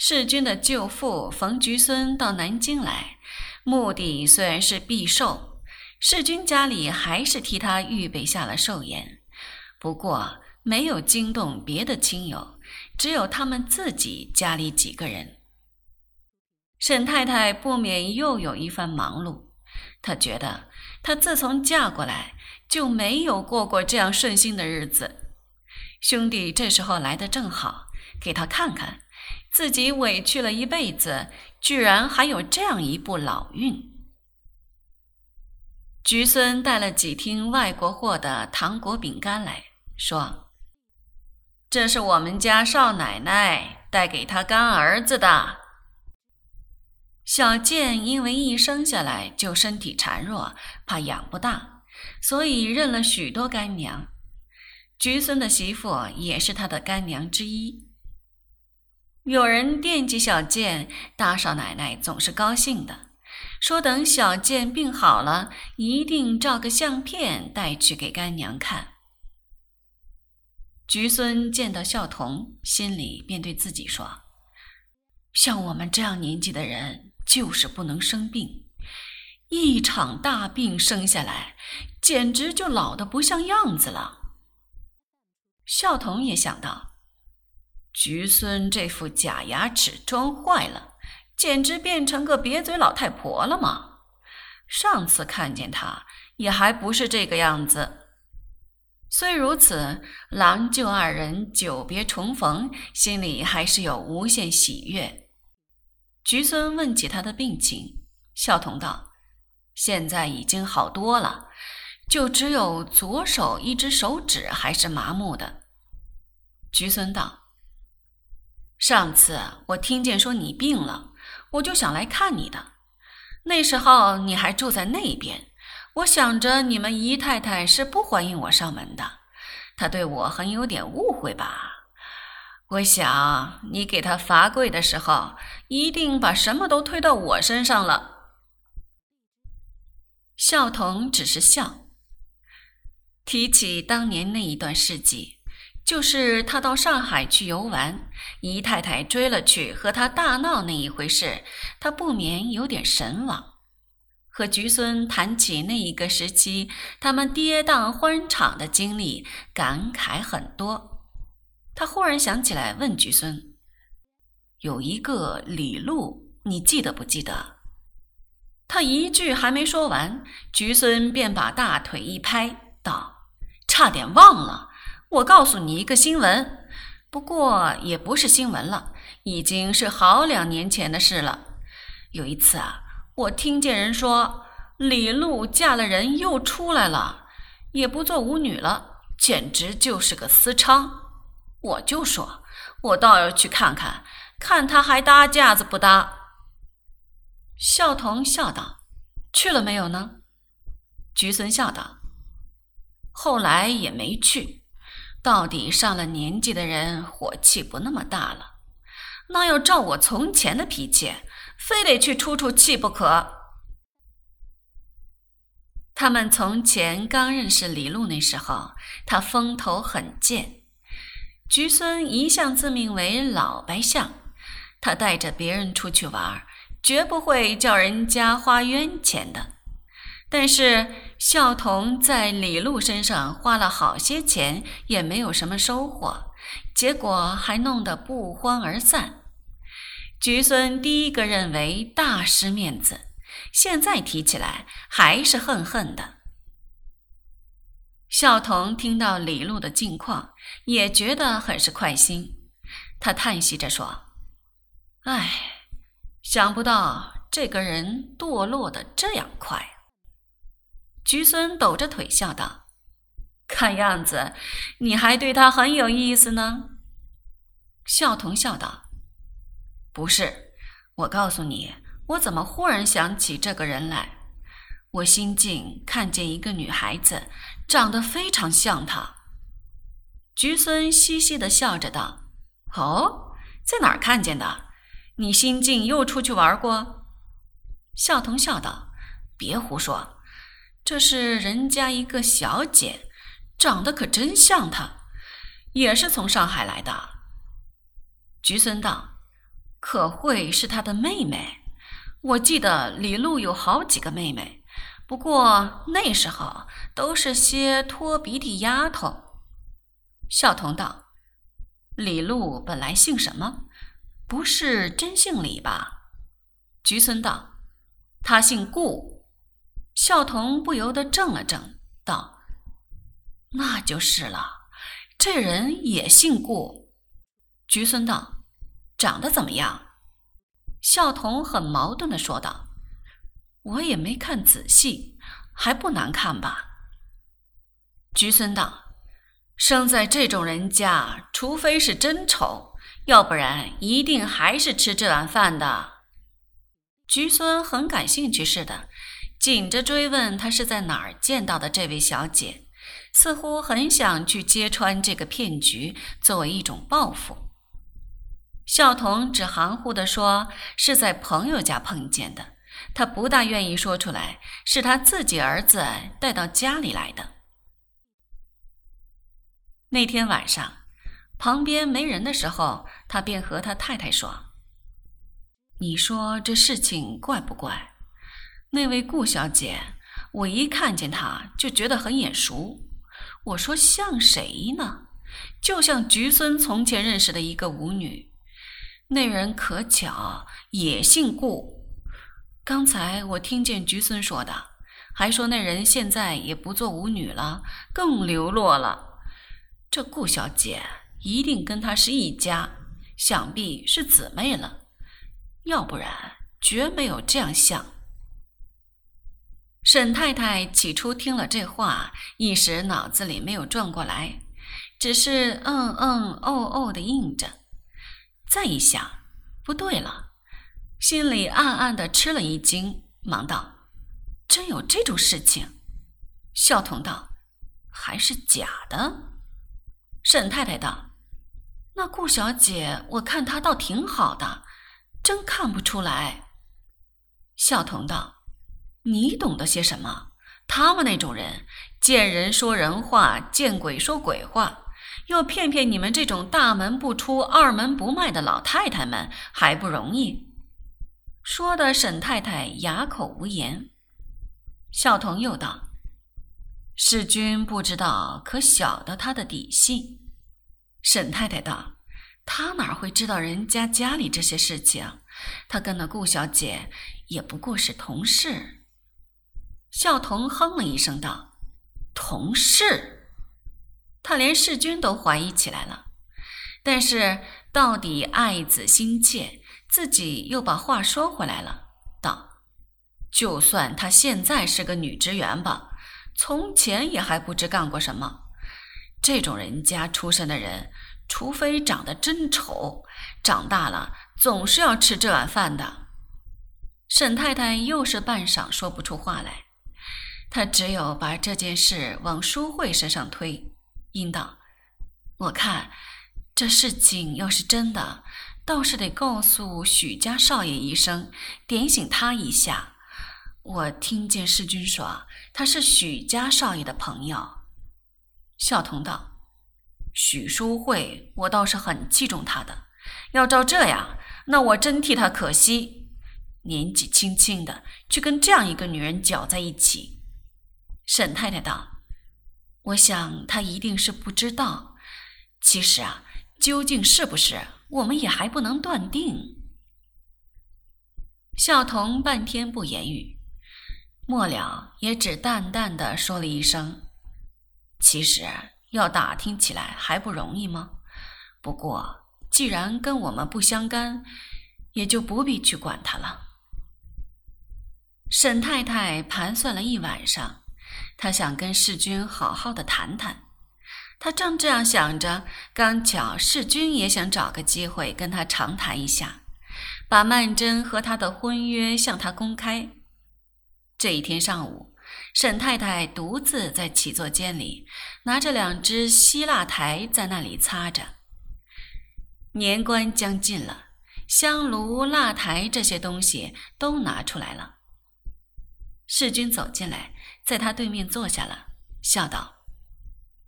世君的舅父冯菊孙到南京来，目的虽然是避寿，世君家里还是替他预备下了寿宴，不过没有惊动别的亲友，只有他们自己家里几个人。沈太太不免又有一番忙碌，她觉得她自从嫁过来就没有过过这样顺心的日子。兄弟这时候来的正好，给她看看。自己委屈了一辈子，居然还有这样一步老运。菊孙带了几听外国货的糖果饼干来说：“这是我们家少奶奶带给他干儿子的。小健因为一生下来就身体孱弱，怕养不大，所以认了许多干娘。菊孙的媳妇也是他的干娘之一。”有人惦记小健，大少奶奶总是高兴的，说等小健病好了，一定照个相片带去给干娘看。菊孙见到孝童，心里便对自己说：“像我们这样年纪的人，就是不能生病，一场大病生下来，简直就老的不像样子了。”孝童也想到。菊孙这副假牙齿装坏了，简直变成个瘪嘴老太婆了吗？上次看见她也还不是这个样子。虽如此，郎舅二人久别重逢，心里还是有无限喜悦。菊孙问起他的病情，孝童道：“现在已经好多了，就只有左手一只手指还是麻木的。”菊孙道。上次我听见说你病了，我就想来看你的。那时候你还住在那边，我想着你们姨太太是不欢迎我上门的，她对我很有点误会吧。我想你给她罚跪的时候，一定把什么都推到我身上了。孝童只是笑，提起当年那一段事迹。就是他到上海去游玩，姨太太追了去和他大闹那一回事，他不免有点神往。和菊孙谈起那一个时期他们跌宕欢场的经历，感慨很多。他忽然想起来，问菊孙：“有一个李路，你记得不记得？”他一句还没说完，菊孙便把大腿一拍，道：“差点忘了。”我告诉你一个新闻，不过也不是新闻了，已经是好两年前的事了。有一次啊，我听见人说李璐嫁了人又出来了，也不做舞女了，简直就是个私娼。我就说，我倒要去看看，看他还搭架子不搭。孝童笑道：“去了没有呢？”菊孙笑道：“后来也没去。”到底上了年纪的人火气不那么大了，那要照我从前的脾气，非得去出出气不可。他们从前刚认识李璐那时候，他风头很贱。菊孙一向自命为老白相，他带着别人出去玩，绝不会叫人家花冤钱的。但是孝童在李璐身上花了好些钱，也没有什么收获，结果还弄得不欢而散。菊孙第一个认为大失面子，现在提起来还是恨恨的。孝童听到李璐的近况，也觉得很是快心，他叹息着说：“唉，想不到这个人堕落的这样快。”菊孙抖着腿笑道：“看样子你还对他很有意思呢。”孝童笑道：“不是，我告诉你，我怎么忽然想起这个人来？我新近看见一个女孩子，长得非常像他。”菊孙嘻嘻的笑着道：“哦，在哪儿看见的？你新近又出去玩过？”孝童笑道：“别胡说。”这是人家一个小姐，长得可真像她，也是从上海来的。菊孙道：“可会是他的妹妹？我记得李璐有好几个妹妹，不过那时候都是些拖鼻涕丫头。孝童道：“李璐本来姓什么？不是真姓李吧？”菊孙道：“他姓顾。”孝童不由得怔了怔，道：“那就是了，这人也姓顾。”菊孙道：“长得怎么样？”孝童很矛盾的说道：“我也没看仔细，还不难看吧？”菊孙道：“生在这种人家，除非是真丑，要不然一定还是吃这碗饭的。”菊孙很感兴趣似的，紧着追问他是在哪儿见到的这位小姐，似乎很想去揭穿这个骗局，作为一种报复。孝童只含糊地说是在朋友家碰见的，他不大愿意说出来是他自己儿子带到家里来的。那天晚上，旁边没人的时候，他便和他太太说：“你说这事情怪不怪？那位顾小姐，我一看见她就觉得很眼熟。我说像谁呢？就像菊孙从前认识的一个舞女。”那人可巧也姓顾，刚才我听见菊孙说的，还说那人现在也不做舞女了，更流落了。这顾小姐一定跟他是一家，想必是姊妹了，要不然绝没有这样像。沈太太起初听了这话，一时脑子里没有转过来，只是嗯嗯哦哦的应着。再一想，不对了，心里暗暗的吃了一惊，忙道：“真有这种事情？”孝童道：“还是假的。”沈太太道：“那顾小姐，我看她倒挺好的，真看不出来。”孝童道：“你懂得些什么？他们那种人，见人说人话，见鬼说鬼话。”要骗骗你们这种大门不出、二门不迈的老太太们还不容易？说的沈太太哑口无言。孝童又道：“世君不知道，可晓得他的底细？”沈太太道：“他哪会知道人家家里这些事情？他跟那顾小姐也不过是同事。”孝童哼了一声道：“同事。”他连世君都怀疑起来了，但是到底爱子心切，自己又把话说回来了，道：“就算她现在是个女职员吧，从前也还不知干过什么。这种人家出身的人，除非长得真丑，长大了总是要吃这碗饭的。”沈太太又是半晌说不出话来，他只有把这件事往淑慧身上推。应道：“我看这事情要是真的，倒是得告诉许家少爷一声，点醒他一下。我听见世君说他是许家少爷的朋友。”孝童道：“许淑慧，我倒是很器重她的。要照这样，那我真替她可惜，年纪轻轻的，去跟这样一个女人搅在一起。”沈太太道。我想他一定是不知道。其实啊，究竟是不是，我们也还不能断定。孝童半天不言语，末了也只淡淡的说了一声：“其实要打听起来还不容易吗？不过既然跟我们不相干，也就不必去管他了。”沈太太盘算了一晚上。他想跟世君好好的谈谈，他正这样想着，刚巧世君也想找个机会跟他长谈一下，把曼桢和他的婚约向他公开。这一天上午，沈太太独自在起坐间里，拿着两只锡蜡台在那里擦着。年关将近了，香炉、蜡台这些东西都拿出来了。世君走进来。在他对面坐下了，笑道：“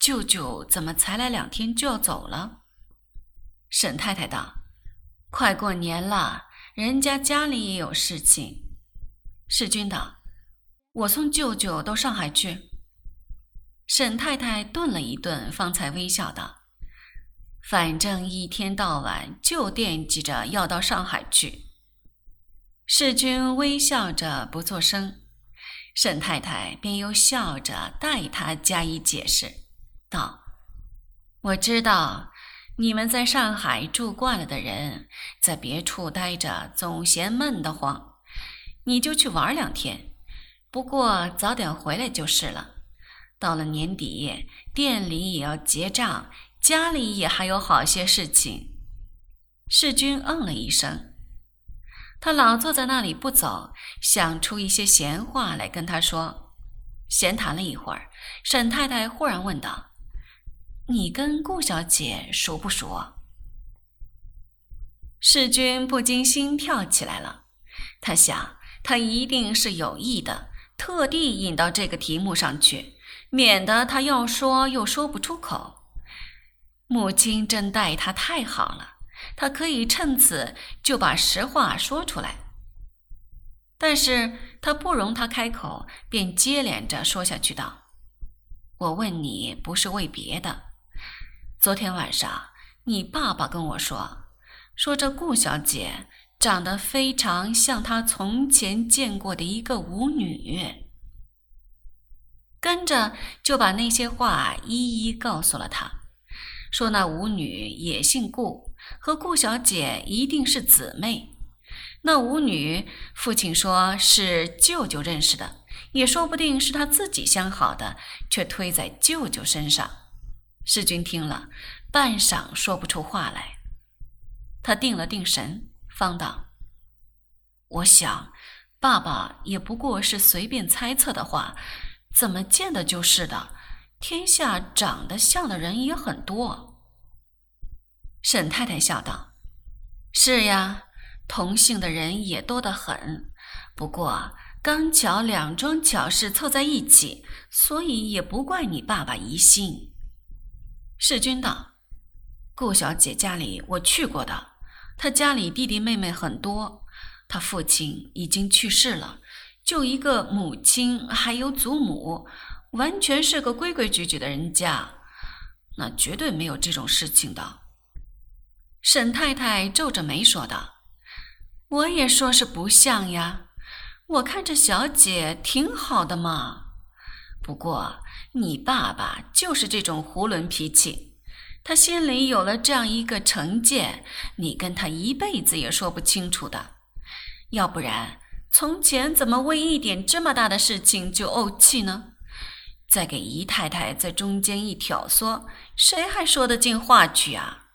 舅舅怎么才来两天就要走了？”沈太太道：“快过年了，人家家里也有事情。世君道：“我送舅舅到上海去。”沈太太顿了一顿，方才微笑道：“反正一天到晚就惦记着要到上海去。”世君微笑着不作声，沈太太便又笑着代他加以解释，道：“我知道。”你们在上海住惯了的人，在别处待着总嫌闷得慌，你就去玩两天，不过早点回来就是了。到了年底，店里也要结账，家里也还有好些事情。世君嗯了一声，他老坐在那里不走，想出一些闲话来跟他说。闲谈了一会儿，沈太太忽然问道。你跟顾小姐熟不熟？世君不禁心跳起来了。他想，他一定是有意的，特地引到这个题目上去，免得他要说又说不出口。母亲真待他太好了，他可以趁此就把实话说出来。但是他不容他开口，便接连着说下去道：“我问你，不是为别的。”昨天晚上，你爸爸跟我说，说这顾小姐长得非常像他从前见过的一个舞女。跟着就把那些话一一告诉了他，说那舞女也姓顾，和顾小姐一定是姊妹。那舞女父亲说是舅舅认识的，也说不定是他自己相好的，却推在舅舅身上。世君听了，半晌说不出话来。他定了定神，方道：“我想，爸爸也不过是随便猜测的话，怎么见的就是的？天下长得像的人也很多。”沈太太笑道：“是呀，同姓的人也多得很。不过刚巧两桩巧事凑在一起，所以也不怪你爸爸疑心。”世君道：“顾小姐家里我去过的，她家里弟弟妹妹很多，她父亲已经去世了，就一个母亲，还有祖母，完全是个规规矩矩的人家，那绝对没有这种事情的。”沈太太皱着眉说道：“我也说是不像呀，我看这小姐挺好的嘛。”不过，你爸爸就是这种囫囵脾气，他心里有了这样一个成见，你跟他一辈子也说不清楚的。要不然，从前怎么为一点这么大的事情就怄气呢？再给姨太太在中间一挑唆，谁还说得进话去啊？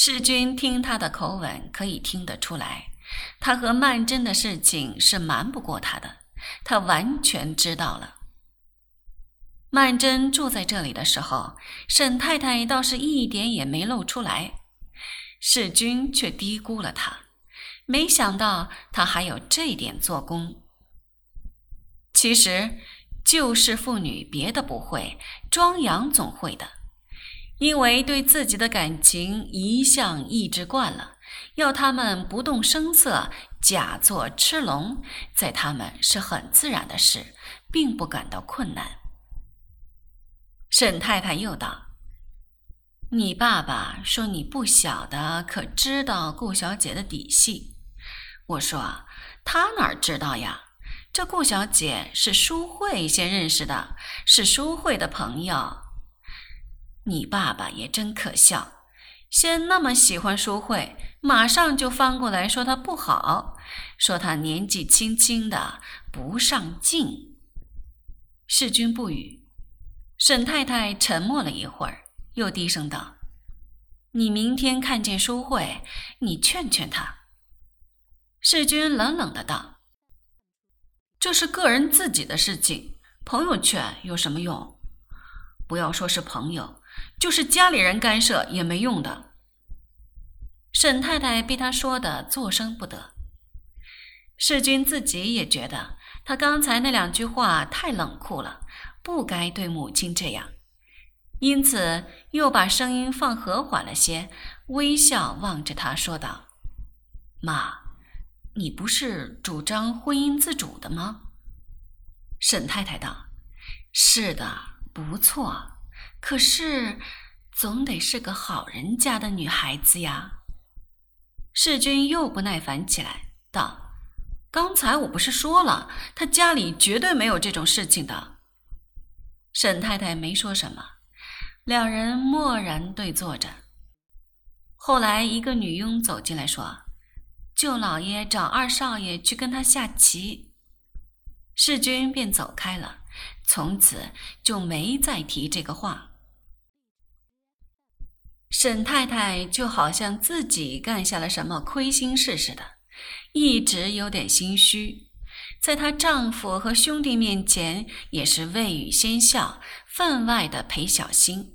世君听他的口吻，可以听得出来，他和曼桢的事情是瞒不过他的。他完全知道了。曼桢住在这里的时候，沈太太倒是一点也没露出来，世君却低估了她，没想到她还有这点做工。其实，旧式妇女别的不会，装洋总会的，因为对自己的感情一向抑制惯了。要他们不动声色，假作吃聋，在他们是很自然的事，并不感到困难。沈太太又道：“你爸爸说你不晓得，可知道顾小姐的底细？”我说：“他哪知道呀？这顾小姐是淑慧先认识的，是淑慧的朋友。你爸爸也真可笑。”先那么喜欢淑慧，马上就翻过来说她不好，说她年纪轻轻的不上进。世君不语，沈太太沉默了一会儿，又低声道：“你明天看见淑慧，你劝劝她。”世君冷冷的道：“这是个人自己的事情，朋友劝有什么用？不要说是朋友。”就是家里人干涉也没用的。沈太太被他说的作声不得。世君自己也觉得他刚才那两句话太冷酷了，不该对母亲这样，因此又把声音放和缓了些，微笑望着他说道：“妈，你不是主张婚姻自主的吗？”沈太太道：“是的，不错。可是，总得是个好人家的女孩子呀。”世君又不耐烦起来，道：“刚才我不是说了，他家里绝对没有这种事情的。”沈太太没说什么。两人默然对坐着。后来，一个女佣走进来，说：“舅老爷找二少爷去跟他下棋。”世君便走开了，从此就没再提这个话。沈太太就好像自己干下了什么亏心事似的，一直有点心虚，在她丈夫和兄弟面前也是未语先笑，分外的陪小心。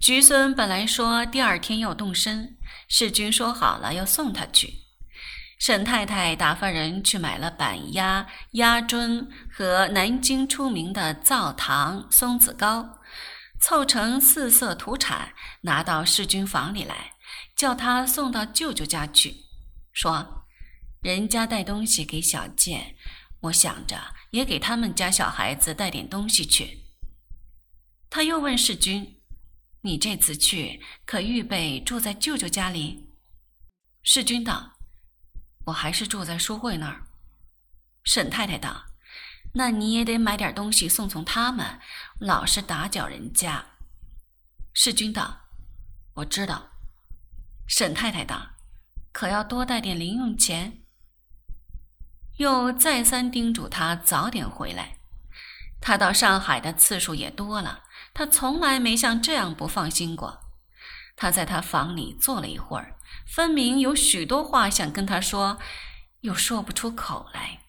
菊孙本来说第二天要动身，世君说好了要送他去。沈太太打发人去买了板鸭、鸭胗和南京出名的灶糖、松子糕，凑成四色土产，拿到世君房里来，叫他送到舅舅家去，说：“人家带东西给小健，我想着也给他们家小孩子带点东西去。”他又问世君。你这次去可预备住在舅舅家里？世君道：“我还是住在淑慧那儿。”沈太太道：“那你也得买点东西送送他们，老是打搅人家。”世君道：“我知道。”沈太太道：“可要多带点零用钱。”又再三叮嘱他早点回来。他到上海的次数也多了。他从来没像这样不放心过。他在他房里坐了一会儿，分明有许多话想跟他说，又说不出口来。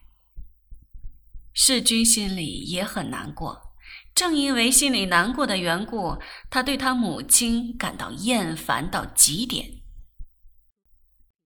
世君心里也很难过，正因为心里难过的缘故，他对他母亲感到厌烦到极点。